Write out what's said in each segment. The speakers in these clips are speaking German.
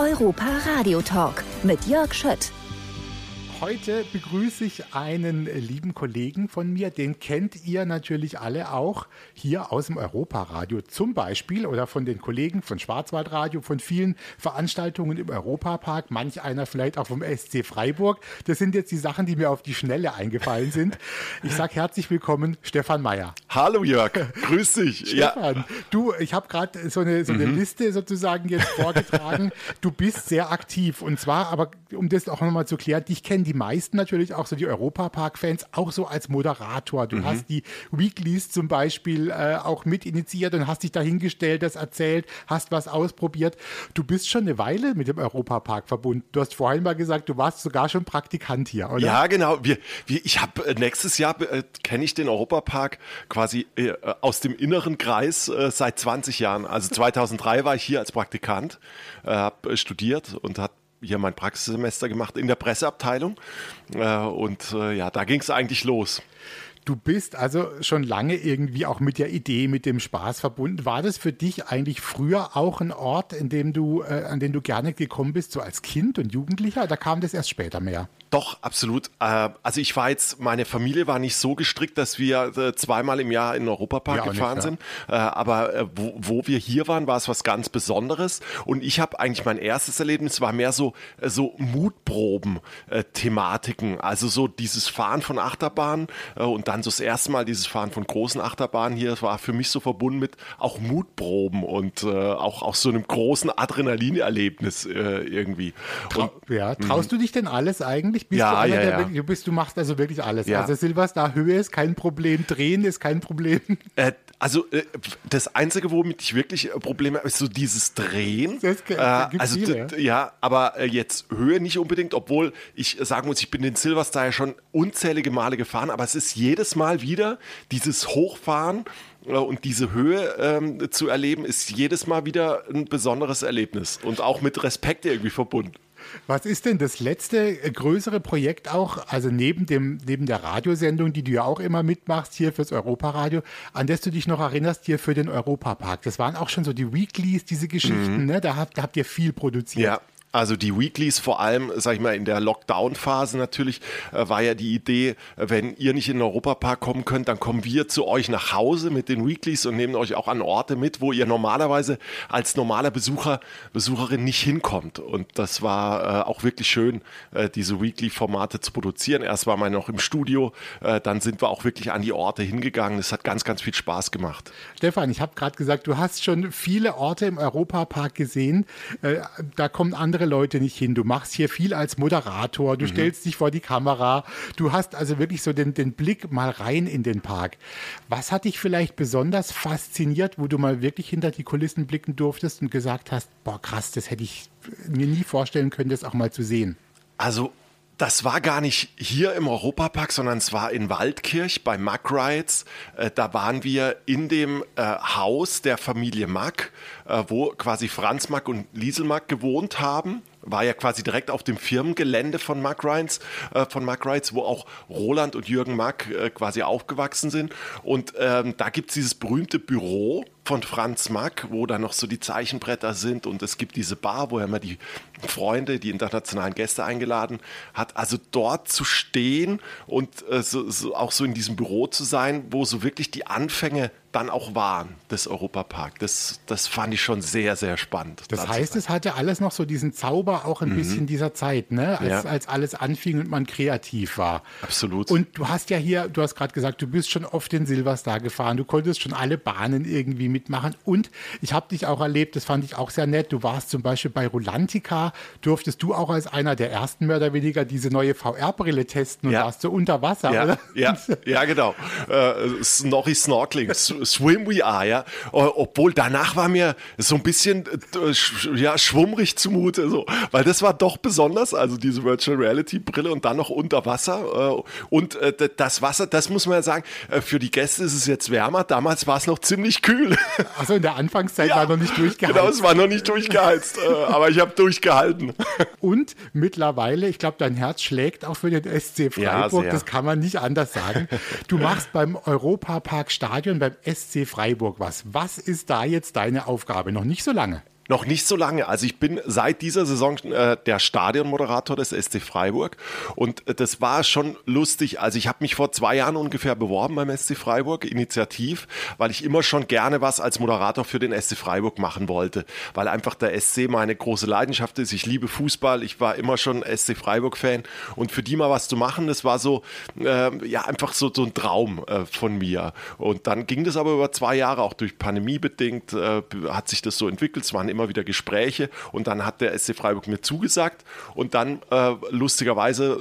Europa Radio Talk mit Jörg Schött. Heute begrüße ich einen lieben Kollegen von mir, den kennt ihr natürlich alle auch hier aus dem Europaradio zum Beispiel oder von den Kollegen von Schwarzwaldradio, von vielen Veranstaltungen im Europapark, manch einer vielleicht auch vom SC Freiburg. Das sind jetzt die Sachen, die mir auf die Schnelle eingefallen sind. Ich sage herzlich willkommen, Stefan Meyer. Hallo Jörg, grüß dich. Stefan, ja. du, ich habe gerade so eine, so eine mhm. Liste sozusagen jetzt vorgetragen. du bist sehr aktiv und zwar, aber um das auch nochmal zu klären, dich kennen die die meisten natürlich auch so die Europapark-Fans auch so als Moderator. Du mhm. hast die Weeklies zum Beispiel äh, auch mit initiiert und hast dich dahingestellt, das erzählt, hast was ausprobiert. Du bist schon eine Weile mit dem Europapark verbunden. Du hast vorhin mal gesagt, du warst sogar schon Praktikant hier, oder? Ja, genau. Wir, wir, ich habe äh, nächstes Jahr äh, kenne ich den Europapark quasi äh, aus dem inneren Kreis äh, seit 20 Jahren. Also 2003 war ich hier als Praktikant, äh, habe studiert und habe hier mein Praxissemester gemacht in der Presseabteilung. Äh, und äh, ja, da ging es eigentlich los. Du bist also schon lange irgendwie auch mit der Idee, mit dem Spaß verbunden. War das für dich eigentlich früher auch ein Ort, in dem du, äh, an den du gerne gekommen bist, so als Kind und Jugendlicher? Oder kam das erst später mehr? Doch, absolut. Äh, also ich war jetzt, meine Familie war nicht so gestrickt, dass wir äh, zweimal im Jahr in den Europapark ja, gefahren nicht, ja. sind. Äh, aber wo, wo wir hier waren, war es was ganz Besonderes. Und ich habe eigentlich mein erstes Erlebnis war mehr so, so Mutproben-Thematiken. Also so dieses Fahren von Achterbahnen und dann so das erste Mal dieses Fahren von großen Achterbahnen hier. Das war für mich so verbunden mit auch Mutproben und auch, auch so einem großen Adrenalinerlebnis irgendwie. Und, ja, traust du dich denn alles eigentlich? Bist ja, du einer, ja, der ja. Du, bist, du machst also wirklich alles. Ja. Also Silverstar Höhe ist kein Problem, Drehen ist kein Problem. Äh, also äh, das Einzige, womit ich wirklich äh, Probleme habe, ist so dieses Drehen. Das äh, also viele, ja. aber äh, jetzt Höhe nicht unbedingt, obwohl ich sagen muss, ich bin den Silverstar ja schon unzählige Male gefahren, aber es ist jedes Mal wieder dieses Hochfahren äh, und diese Höhe ähm, zu erleben, ist jedes Mal wieder ein besonderes Erlebnis und auch mit Respekt irgendwie verbunden. Was ist denn das letzte äh, größere Projekt auch, also neben, dem, neben der Radiosendung, die du ja auch immer mitmachst hier fürs Europaradio, an das du dich noch erinnerst hier für den Europapark? Das waren auch schon so die Weeklies, diese Geschichten, mhm. ne? da, habt, da habt ihr viel produziert. Ja, also die Weeklies vor allem, sag ich mal, in der Lockdown-Phase natürlich, äh, war ja die Idee, wenn ihr nicht in den Europapark kommen könnt, dann kommen wir zu euch nach Hause mit den Weeklies und nehmen euch auch an Orte mit, wo ihr normalerweise als normaler Besucher, Besucherin nicht hinkommt. Und das war äh, auch wirklich schön, äh, diese Weekly-Formate zu produzieren. Erst war man noch im Studio, äh, dann sind wir auch wirklich an die Orte hingegangen. Es hat ganz, ganz viel Spaß gemacht. Stefan, ich habe gerade gesagt, du hast schon viele Orte im Europapark gesehen. Äh, da kommen andere andere Leute nicht hin. Du machst hier viel als Moderator, du mhm. stellst dich vor die Kamera, du hast also wirklich so den, den Blick mal rein in den Park. Was hat dich vielleicht besonders fasziniert, wo du mal wirklich hinter die Kulissen blicken durftest und gesagt hast, boah krass, das hätte ich mir nie vorstellen können, das auch mal zu sehen? Also das war gar nicht hier im Europapark, sondern es war in Waldkirch bei Mack Rides. Äh, da waren wir in dem äh, Haus der Familie Mack, äh, wo quasi Franz Mack und Liesel Mack gewohnt haben war ja quasi direkt auf dem Firmengelände von Mark Rides, äh, von Mark Rides, wo auch Roland und Jürgen Mack äh, quasi aufgewachsen sind. Und ähm, da gibt es dieses berühmte Büro, von Franz Mack, wo da noch so die Zeichenbretter sind und es gibt diese Bar, wo er immer die Freunde, die internationalen Gäste eingeladen hat. Also dort zu stehen und äh, so, so auch so in diesem Büro zu sein, wo so wirklich die Anfänge dann auch waren des Europapark. Das, das fand ich schon sehr, sehr spannend. Das heißt, es hatte alles noch so diesen Zauber auch ein mhm. bisschen dieser Zeit, ne? als, ja. als alles anfing und man kreativ war. Absolut. Und du hast ja hier, du hast gerade gesagt, du bist schon oft den Silverstar gefahren, du konntest schon alle Bahnen irgendwie mit mitmachen. Und ich habe dich auch erlebt, das fand ich auch sehr nett. Du warst zum Beispiel bei Rolantica, durftest du auch als einer der ersten mehr oder weniger diese neue VR-Brille testen und ja. warst so unter Wasser, ja, oder? Ja, ja genau. Äh, Snorri Snorkeling, Swim We Are, ja. Obwohl danach war mir so ein bisschen äh, ja, schwummrig zumute, so. weil das war doch besonders, also diese Virtual Reality Brille und dann noch unter Wasser. Äh, und äh, das Wasser, das muss man ja sagen, für die Gäste ist es jetzt wärmer. Damals war es noch ziemlich kühl. Achso, in der Anfangszeit ja, war noch nicht durchgeheizt. Genau, es war noch nicht durchgeheizt, aber ich habe durchgehalten. Und mittlerweile, ich glaube, dein Herz schlägt auch für den SC Freiburg, ja, das kann man nicht anders sagen. Du machst beim Europapark Stadion beim SC Freiburg was. Was ist da jetzt deine Aufgabe? Noch nicht so lange. Noch nicht so lange. Also ich bin seit dieser Saison äh, der Stadionmoderator des SC Freiburg und äh, das war schon lustig. Also ich habe mich vor zwei Jahren ungefähr beworben beim SC Freiburg, initiativ, weil ich immer schon gerne was als Moderator für den SC Freiburg machen wollte, weil einfach der SC meine große Leidenschaft ist. Ich liebe Fußball, ich war immer schon SC Freiburg-Fan und für die mal was zu machen, das war so, äh, ja, einfach so, so ein Traum äh, von mir. Und dann ging das aber über zwei Jahre, auch durch Pandemie bedingt, äh, hat sich das so entwickelt. Es waren immer immer wieder Gespräche und dann hat der SC Freiburg mir zugesagt und dann äh, lustigerweise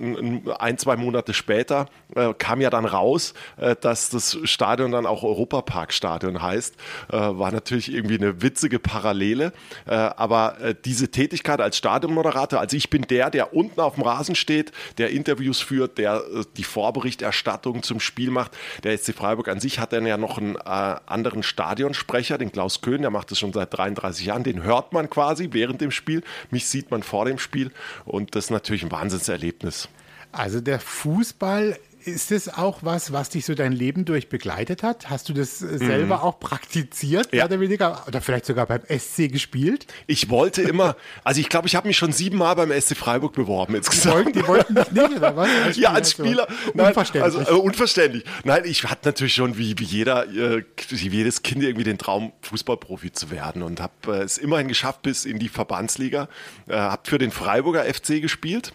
ein, zwei Monate später äh, kam ja dann raus, äh, dass das Stadion dann auch Europapark-Stadion heißt. Äh, war natürlich irgendwie eine witzige Parallele, äh, aber äh, diese Tätigkeit als Stadionmoderator, also ich bin der, der unten auf dem Rasen steht, der Interviews führt, der die Vorberichterstattung zum Spiel macht. Der SC Freiburg an sich hat dann ja noch einen anderen Stadionsprecher, den Klaus Köhn, der macht das schon seit 33 Jahren, den hört man quasi während dem Spiel, mich sieht man vor dem Spiel und das ist natürlich ein Wahnsinnserlebnis. Also der Fußball ist das auch was, was dich so dein Leben durch begleitet hat? Hast du das äh, selber mhm. auch praktiziert, mehr oder weniger? Oder vielleicht sogar beim SC gespielt? Ich wollte immer, also ich glaube, ich habe mich schon siebenmal beim SC Freiburg beworben insgesamt. Die wollten, die wollten dich nicht, oder was? Als ja, als Spieler. Nein, unverständlich. Also, äh, unverständlich. Nein, ich hatte natürlich schon, wie, wie jeder, äh, wie jedes Kind irgendwie den Traum, Fußballprofi zu werden und habe äh, es immerhin geschafft bis in die Verbandsliga. Äh, habe für den Freiburger FC gespielt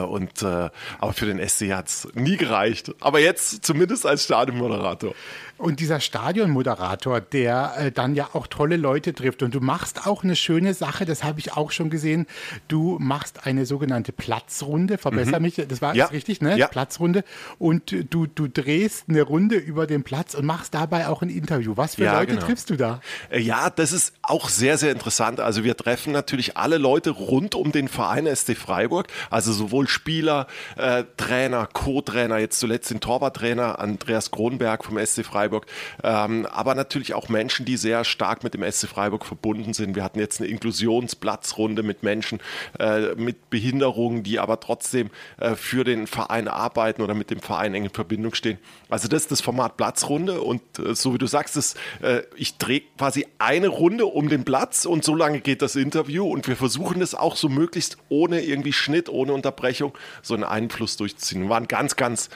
und, äh, aber für den SC hat es nie gereicht. Aber jetzt zumindest als Stadionmoderator. Und dieser Stadionmoderator, der äh, dann ja auch tolle Leute trifft. Und du machst auch eine schöne Sache, das habe ich auch schon gesehen. Du machst eine sogenannte Platzrunde, verbessere mhm. mich, das war ja. richtig, ne? Ja. Platzrunde. Und du, du drehst eine Runde über den Platz und machst dabei auch ein Interview. Was für ja, Leute genau. triffst du da? Äh, ja, das ist auch sehr, sehr interessant. Also wir treffen natürlich alle Leute rund um den Verein SC Freiburg, also sowohl Spieler, äh, Trainer, Co-Trainer, jetzt zuletzt den Torwarttrainer Andreas Kronberg vom SC Freiburg Freiburg, ähm, aber natürlich auch Menschen, die sehr stark mit dem SC Freiburg verbunden sind. Wir hatten jetzt eine Inklusionsplatzrunde mit Menschen äh, mit Behinderungen, die aber trotzdem äh, für den Verein arbeiten oder mit dem Verein eng in Verbindung stehen. Also das ist das Format Platzrunde und äh, so wie du sagst, das, äh, ich drehe quasi eine Runde um den Platz und so lange geht das Interview und wir versuchen das auch so möglichst ohne irgendwie Schnitt, ohne Unterbrechung so einen Einfluss durchzuziehen. Waren ganz, ganz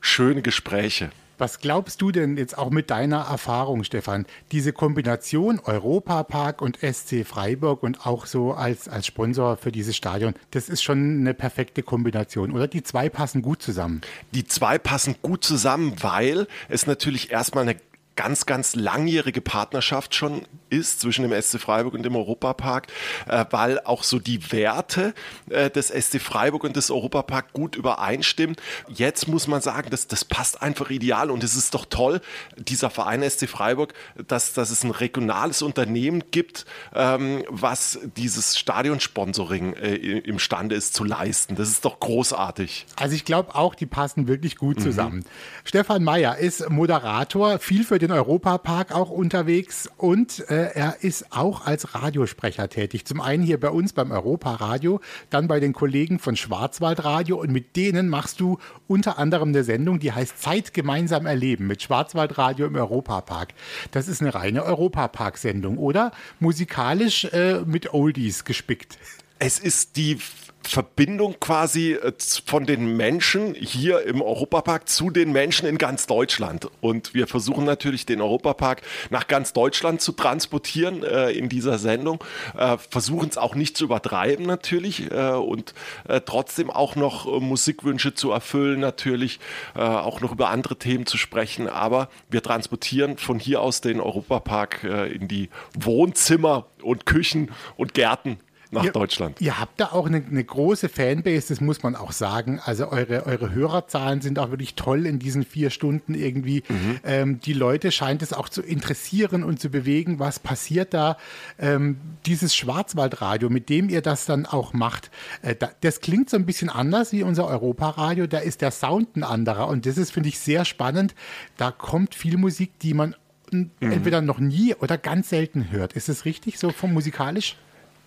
schöne Gespräche. Was glaubst du denn jetzt auch mit deiner Erfahrung, Stefan? Diese Kombination Europapark und SC Freiburg und auch so als, als Sponsor für dieses Stadion, das ist schon eine perfekte Kombination, oder? Die zwei passen gut zusammen. Die zwei passen gut zusammen, weil es natürlich erstmal eine ganz, ganz langjährige Partnerschaft schon ist zwischen dem SC Freiburg und dem Europapark, äh, weil auch so die Werte äh, des SC Freiburg und des Europapark gut übereinstimmen. Jetzt muss man sagen, das, das passt einfach ideal und es ist doch toll, dieser Verein SC Freiburg, dass, dass es ein regionales Unternehmen gibt, ähm, was dieses Stadionsponsoring äh, imstande ist zu leisten. Das ist doch großartig. Also ich glaube auch, die passen wirklich gut mhm. zusammen. Mhm. Stefan Meyer ist Moderator, viel für den den Europapark auch unterwegs und äh, er ist auch als Radiosprecher tätig. Zum einen hier bei uns beim Europaradio, dann bei den Kollegen von Schwarzwaldradio und mit denen machst du unter anderem eine Sendung, die heißt Zeit gemeinsam erleben mit Schwarzwaldradio im Europapark. Das ist eine reine Europapark-Sendung, oder? Musikalisch äh, mit Oldies gespickt. Es ist die Verbindung quasi äh, von den Menschen hier im Europapark zu den Menschen in ganz Deutschland. Und wir versuchen natürlich den Europapark nach ganz Deutschland zu transportieren äh, in dieser Sendung, äh, versuchen es auch nicht zu übertreiben natürlich äh, und äh, trotzdem auch noch äh, Musikwünsche zu erfüllen, natürlich auch noch über andere Themen zu sprechen. Aber wir transportieren von hier aus den Europapark in die Wohnzimmer und Küchen und Gärten nach ihr, Deutschland. Ihr habt da auch eine, eine, große Fanbase, das muss man auch sagen. Also eure, eure Hörerzahlen sind auch wirklich toll in diesen vier Stunden irgendwie. Mhm. Ähm, die Leute scheint es auch zu interessieren und zu bewegen, was passiert da. Ähm, dieses Schwarzwaldradio, mit dem ihr das dann auch macht, äh, da, das klingt so ein bisschen anders wie unser Europaradio. Da ist der Sound ein anderer und das ist, finde ich, sehr spannend. Da kommt viel Musik, die man mhm. entweder noch nie oder ganz selten hört. Ist es richtig so vom musikalisch?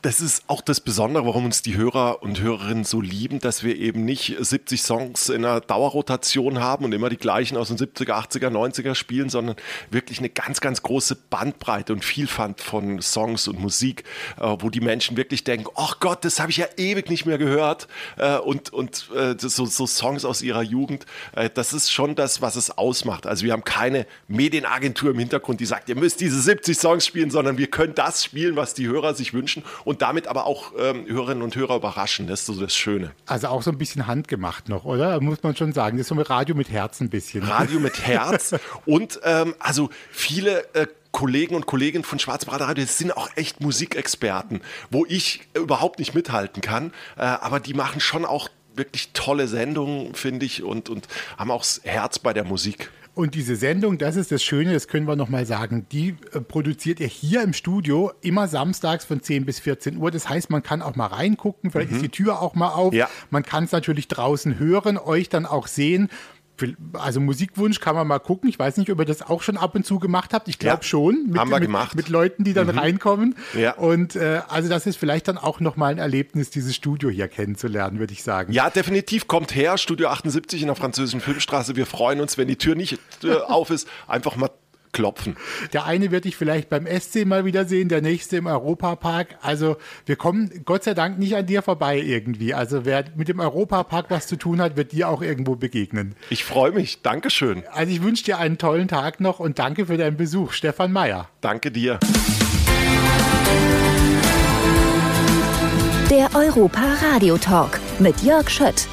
Das ist auch das Besondere, warum uns die Hörer und Hörerinnen so lieben, dass wir eben nicht 70 Songs in einer Dauerrotation haben und immer die gleichen aus den 70er, 80er, 90er spielen, sondern wirklich eine ganz, ganz große Bandbreite und Vielfalt von Songs und Musik, äh, wo die Menschen wirklich denken, ach Gott, das habe ich ja ewig nicht mehr gehört äh, und, und äh, so, so, Songs aus ihrer Jugend, das ist schon das, was es ausmacht. Also wir haben keine Medienagentur im Hintergrund, die sagt, ihr müsst diese 70 Songs spielen, sondern wir können das spielen, was die Hörer sich wünschen und damit aber auch ähm, Hörerinnen und Hörer überraschen. Das ist so das Schöne. Also auch so ein bisschen handgemacht noch, oder? Muss man schon sagen. Das ist so ein Radio mit Herz ein bisschen. Radio mit Herz und ähm, also viele äh, Kollegen und Kolleginnen von Schwarzbrater Radio sind auch echt Musikexperten, wo ich überhaupt nicht mithalten kann, äh, aber die machen schon auch wirklich tolle Sendungen, finde ich, und, und haben auch das Herz bei der Musik. Und diese Sendung, das ist das Schöne, das können wir nochmal sagen, die äh, produziert ihr hier im Studio immer samstags von 10 bis 14 Uhr. Das heißt, man kann auch mal reingucken, vielleicht mhm. ist die Tür auch mal auf. Ja. Man kann es natürlich draußen hören, euch dann auch sehen. Also Musikwunsch kann man mal gucken. Ich weiß nicht, ob ihr das auch schon ab und zu gemacht habt. Ich glaube ja, schon. Mit, haben wir mit, gemacht. Mit Leuten, die dann mhm. reinkommen. Ja. Und äh, also das ist vielleicht dann auch nochmal ein Erlebnis, dieses Studio hier kennenzulernen, würde ich sagen. Ja, definitiv. Kommt her, Studio 78 in der französischen Filmstraße. Wir freuen uns, wenn die Tür nicht äh, auf ist, einfach mal klopfen. Der eine wird dich vielleicht beim SC mal wieder sehen, der nächste im Europapark. Also wir kommen Gott sei Dank nicht an dir vorbei irgendwie. Also wer mit dem Europapark was zu tun hat, wird dir auch irgendwo begegnen. Ich freue mich. Dankeschön. Also ich wünsche dir einen tollen Tag noch und danke für deinen Besuch. Stefan Meyer. Danke dir. Der Europa Radio Talk mit Jörg Schött.